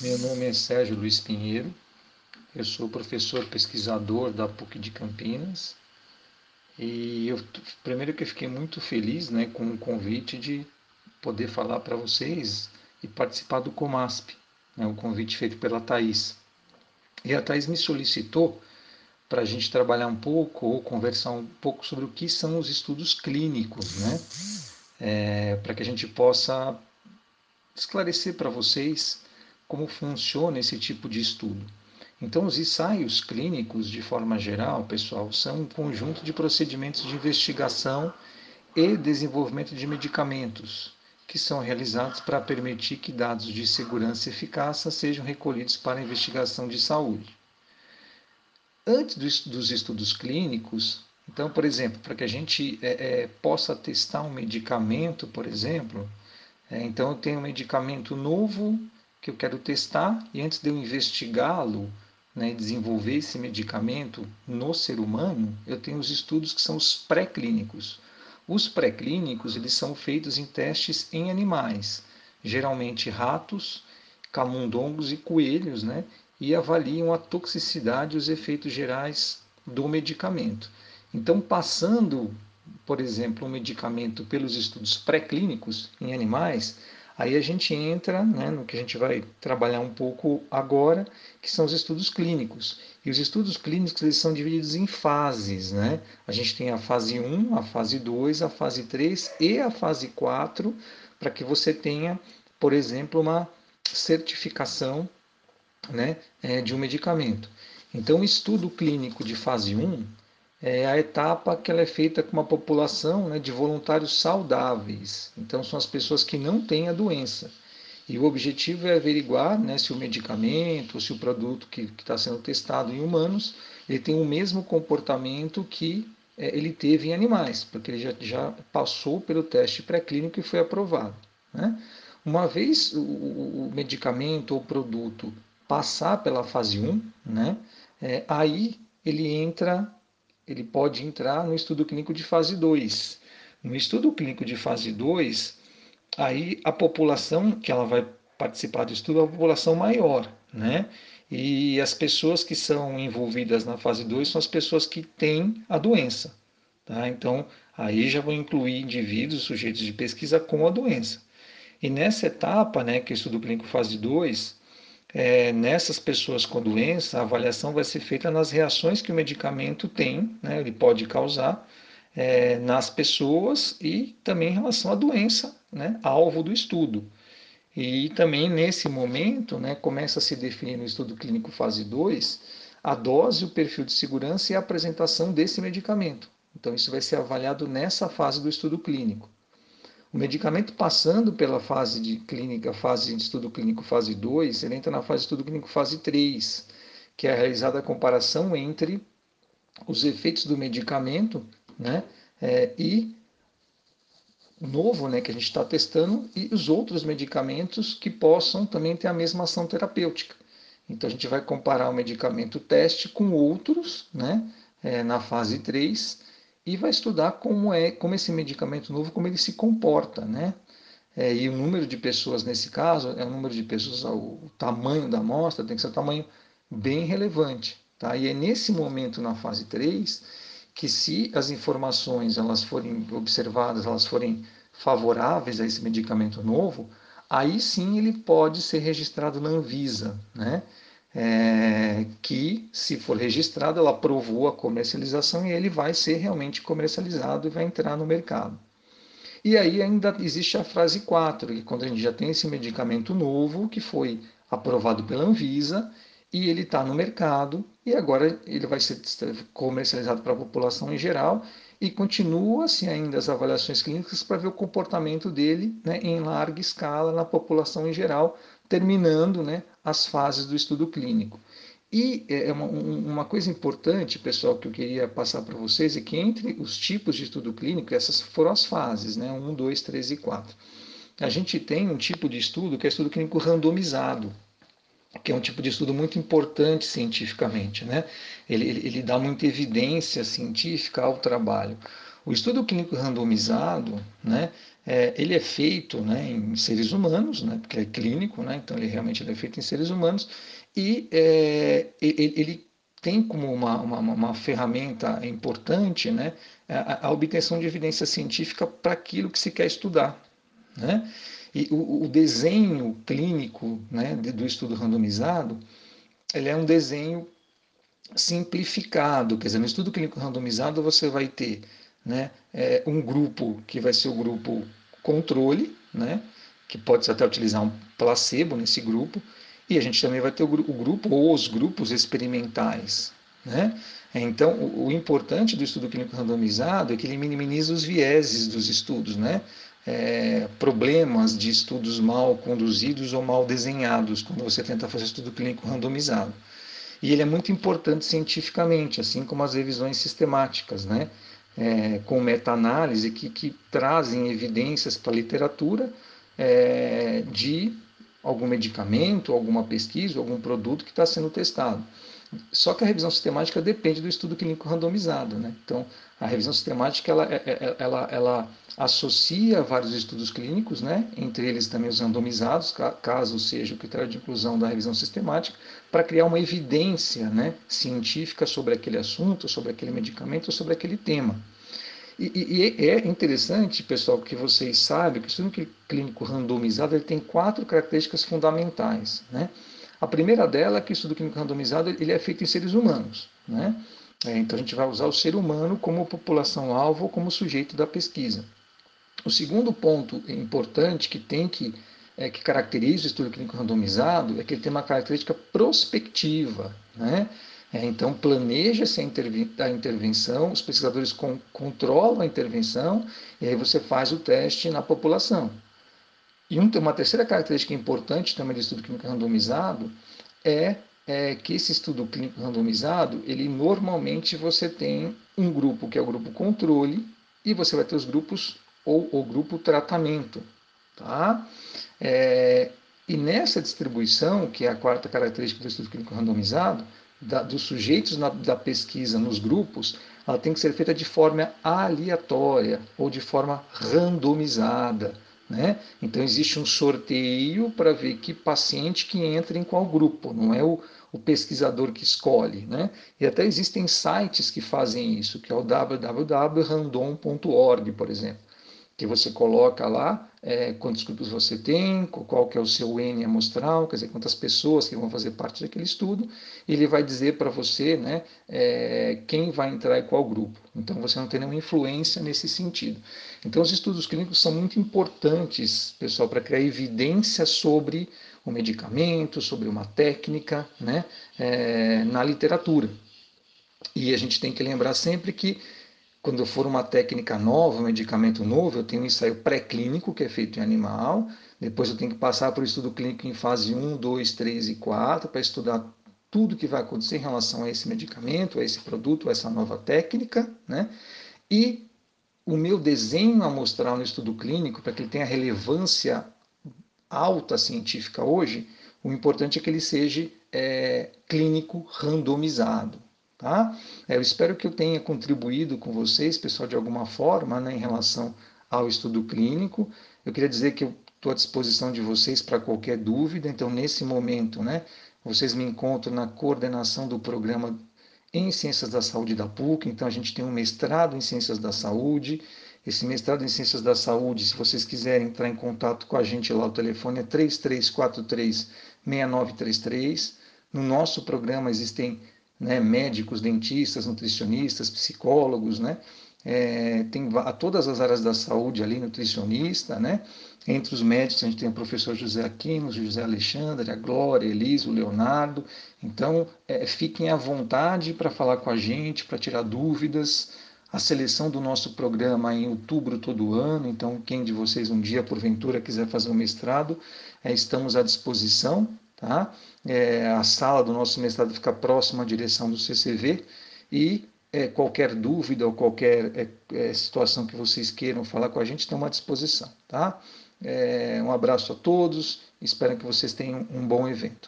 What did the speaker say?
Meu nome é Sérgio Luiz Pinheiro, eu sou professor pesquisador da PUC de Campinas e eu, primeiro que eu fiquei muito feliz né, com o convite de poder falar para vocês e participar do Comasp, né, o convite feito pela Thais. E a Thais me solicitou para a gente trabalhar um pouco ou conversar um pouco sobre o que são os estudos clínicos, né? É, para que a gente possa esclarecer para vocês como funciona esse tipo de estudo. Então, os ensaios clínicos, de forma geral, pessoal, são um conjunto de procedimentos de investigação e desenvolvimento de medicamentos que são realizados para permitir que dados de segurança e eficácia sejam recolhidos para investigação de saúde. Antes dos estudos clínicos, então, por exemplo, para que a gente é, é, possa testar um medicamento, por exemplo, é, então eu tenho um medicamento novo que eu quero testar e antes de eu investigá-lo, né, desenvolver esse medicamento no ser humano, eu tenho os estudos que são os pré-clínicos. Os pré-clínicos eles são feitos em testes em animais, geralmente ratos, camundongos e coelhos, né, e avaliam a toxicidade e os efeitos gerais do medicamento. Então, passando, por exemplo, um medicamento pelos estudos pré-clínicos em animais, Aí a gente entra né, no que a gente vai trabalhar um pouco agora, que são os estudos clínicos. E os estudos clínicos eles são divididos em fases. Né? A gente tem a fase 1, a fase 2, a fase 3 e a fase 4, para que você tenha, por exemplo, uma certificação né, é, de um medicamento. Então, o estudo clínico de fase 1 é a etapa que ela é feita com uma população né, de voluntários saudáveis. Então, são as pessoas que não têm a doença. E o objetivo é averiguar né, se o medicamento, se o produto que está sendo testado em humanos, ele tem o mesmo comportamento que é, ele teve em animais, porque ele já, já passou pelo teste pré-clínico e foi aprovado. Né? Uma vez o, o medicamento ou produto passar pela fase 1, né, é, aí ele entra ele pode entrar no estudo clínico de fase 2. No estudo clínico de fase 2, aí a população que ela vai participar do estudo é uma população maior, né? E as pessoas que são envolvidas na fase 2 são as pessoas que têm a doença, tá? Então, aí já vão incluir indivíduos, sujeitos de pesquisa com a doença. E nessa etapa, né, que é o estudo clínico fase 2, é, nessas pessoas com doença, a avaliação vai ser feita nas reações que o medicamento tem, né, ele pode causar é, nas pessoas e também em relação à doença, né, alvo do estudo. E também nesse momento né, começa a se definir no estudo clínico fase 2 a dose, o perfil de segurança e a apresentação desse medicamento. Então, isso vai ser avaliado nessa fase do estudo clínico. O medicamento passando pela fase de clínica, fase de estudo clínico fase 2, ele entra na fase de estudo clínico fase 3, que é realizada a comparação entre os efeitos do medicamento né, é, e novo né, que a gente está testando e os outros medicamentos que possam também ter a mesma ação terapêutica. Então a gente vai comparar o medicamento teste com outros né, é, na fase 3 e vai estudar como é, como esse medicamento novo, como ele se comporta, né? É, e o número de pessoas nesse caso é o número de pessoas, o tamanho da amostra tem que ser um tamanho bem relevante, tá? E é nesse momento na fase 3 que se as informações elas forem observadas, elas forem favoráveis a esse medicamento novo, aí sim ele pode ser registrado na Anvisa, né? É, que, se for registrado, ela aprovou a comercialização e ele vai ser realmente comercializado e vai entrar no mercado. E aí ainda existe a frase 4, que quando a gente já tem esse medicamento novo, que foi aprovado pela Anvisa, e ele está no mercado, e agora ele vai ser comercializado para a população em geral, e continua-se assim, ainda as avaliações clínicas para ver o comportamento dele né, em larga escala na população em geral, terminando né, as fases do estudo clínico. E é, é uma, uma, coisa importante, pessoal, que eu queria passar para vocês é que entre os tipos de estudo clínico, essas foram as fases, né? 1, 2, 3 e 4. A gente tem um tipo de estudo que é estudo clínico randomizado, que é um tipo de estudo muito importante cientificamente. Né? Ele, ele, ele dá muita evidência científica ao trabalho. O estudo clínico randomizado, né, é, ele é feito né, em seres humanos, né, porque é clínico, né, então ele realmente ele é feito em seres humanos, e é, ele, ele, tem como uma, uma, uma, ferramenta importante né, a, a obtenção de evidência científica para aquilo que se quer estudar. Né? E o, o desenho clínico né, do estudo randomizado, ele é um desenho simplificado, quer dizer, no estudo clínico randomizado você vai ter né, é, um grupo que vai ser o grupo controle, né, que pode até utilizar um placebo nesse grupo, e a gente também vai ter o, o grupo ou os grupos experimentais. Né? Então, o, o, importante do estudo clínico randomizado é que ele minimiza os vieses dos estudos, né? É, problemas de estudos mal conduzidos ou mal desenhados quando você tenta fazer estudo clínico randomizado. E ele é muito importante cientificamente, assim como as revisões sistemáticas, né? É, com meta-análise que, que trazem evidências para a literatura é, de algum medicamento, alguma pesquisa, algum produto que está sendo testado. Só que a revisão sistemática depende do estudo clínico randomizado. Né? Então, a revisão sistemática ela, é, é, ela, ela associa vários estudos clínicos, né? entre eles também os randomizados, caso seja o critério de inclusão da revisão sistemática, para criar uma evidência né? científica sobre aquele assunto, sobre aquele medicamento, sobre aquele tema. E, e, é interessante, pessoal, que vocês saibam que o estudo clínico randomizado ele tem quatro características fundamentais. Né? A primeira dela é que o estudo clínico randomizado ele é feito em seres humanos. Né? É, então a gente vai usar o ser humano como população-alvo ou como sujeito da pesquisa. O segundo ponto importante que tem que, é, que caracteriza o estudo clínico randomizado é que ele tem uma característica prospectiva. Né? É, então, planeja-se a, a, intervenção, os pesquisadores com, controlam a intervenção e aí você faz o teste na população. E um, uma terceira característica importante também do estudo clínico randomizado é, é, que esse estudo clínico randomizado, ele normalmente você tem um grupo que é o grupo controle e você vai ter os grupos ou o grupo tratamento. Tá? É, e nessa distribuição, que é a quarta característica do estudo clínico randomizado, da, dos sujeitos na, da pesquisa nos grupos, ela tem que ser feita de forma aleatória ou de forma randomizada. Né? Então existe um sorteio para ver que paciente que entra em qual grupo, não é o, o pesquisador que escolhe. Né? E até existem sites que fazem isso, que é o www.random.org, por exemplo que você coloca lá é, quantos grupos você tem, qual que é o seu N amostral, quer dizer, quantas pessoas que vão fazer parte daquele estudo, e ele vai dizer para você né, é, quem vai entrar em qual grupo. Então você não tem nenhuma influência nesse sentido. Então os estudos clínicos são muito importantes, pessoal, para criar evidência sobre o medicamento, sobre uma técnica né, é, na literatura. E a gente tem que lembrar sempre que quando for uma técnica nova, um medicamento novo, eu tenho um ensaio pré-clínico que é feito em animal, depois eu tenho que passar para o estudo clínico em fase 1, 2, 3 e 4 para estudar tudo que vai acontecer em relação a esse medicamento, a esse produto, a essa nova técnica, né? E o meu desenho amostral no estudo clínico, para que ele tenha relevância alta científica hoje, o importante é que ele seja é, clínico randomizado. Tá? É, eu espero que eu tenha contribuído com vocês, pessoal, de alguma forma, né, em relação ao estudo clínico. Eu queria dizer que eu estou à disposição de vocês para qualquer dúvida. Então, nesse momento, né, vocês me encontram na coordenação do programa em Ciências da Saúde da PUC. Então, a gente tem um mestrado em Ciências da Saúde. Esse mestrado em Ciências da Saúde, se vocês quiserem entrar em contato com a gente lá, o telefone é 3343 6933. No nosso programa existem né, médicos, dentistas, nutricionistas, psicólogos, né, é, tem a todas as áreas da saúde ali, nutricionista, né? Entre os médicos a gente tem o professor José Aquino, José Alexandre, a Glória, Elisa, o Leonardo. Então, é, fiquem à vontade para falar com a gente, para tirar dúvidas. A seleção do nosso programa é em outubro todo ano, então quem de vocês um dia, porventura, quiser fazer um mestrado, é, estamos à disposição. Tá? É, a sala do nosso mestrado fica próxima à direção do CCV e é, qualquer dúvida ou qualquer é, é, situação que vocês queiram falar com a gente, estamos à disposição. Tá? É, um abraço a todos, espero que vocês tenham um bom evento.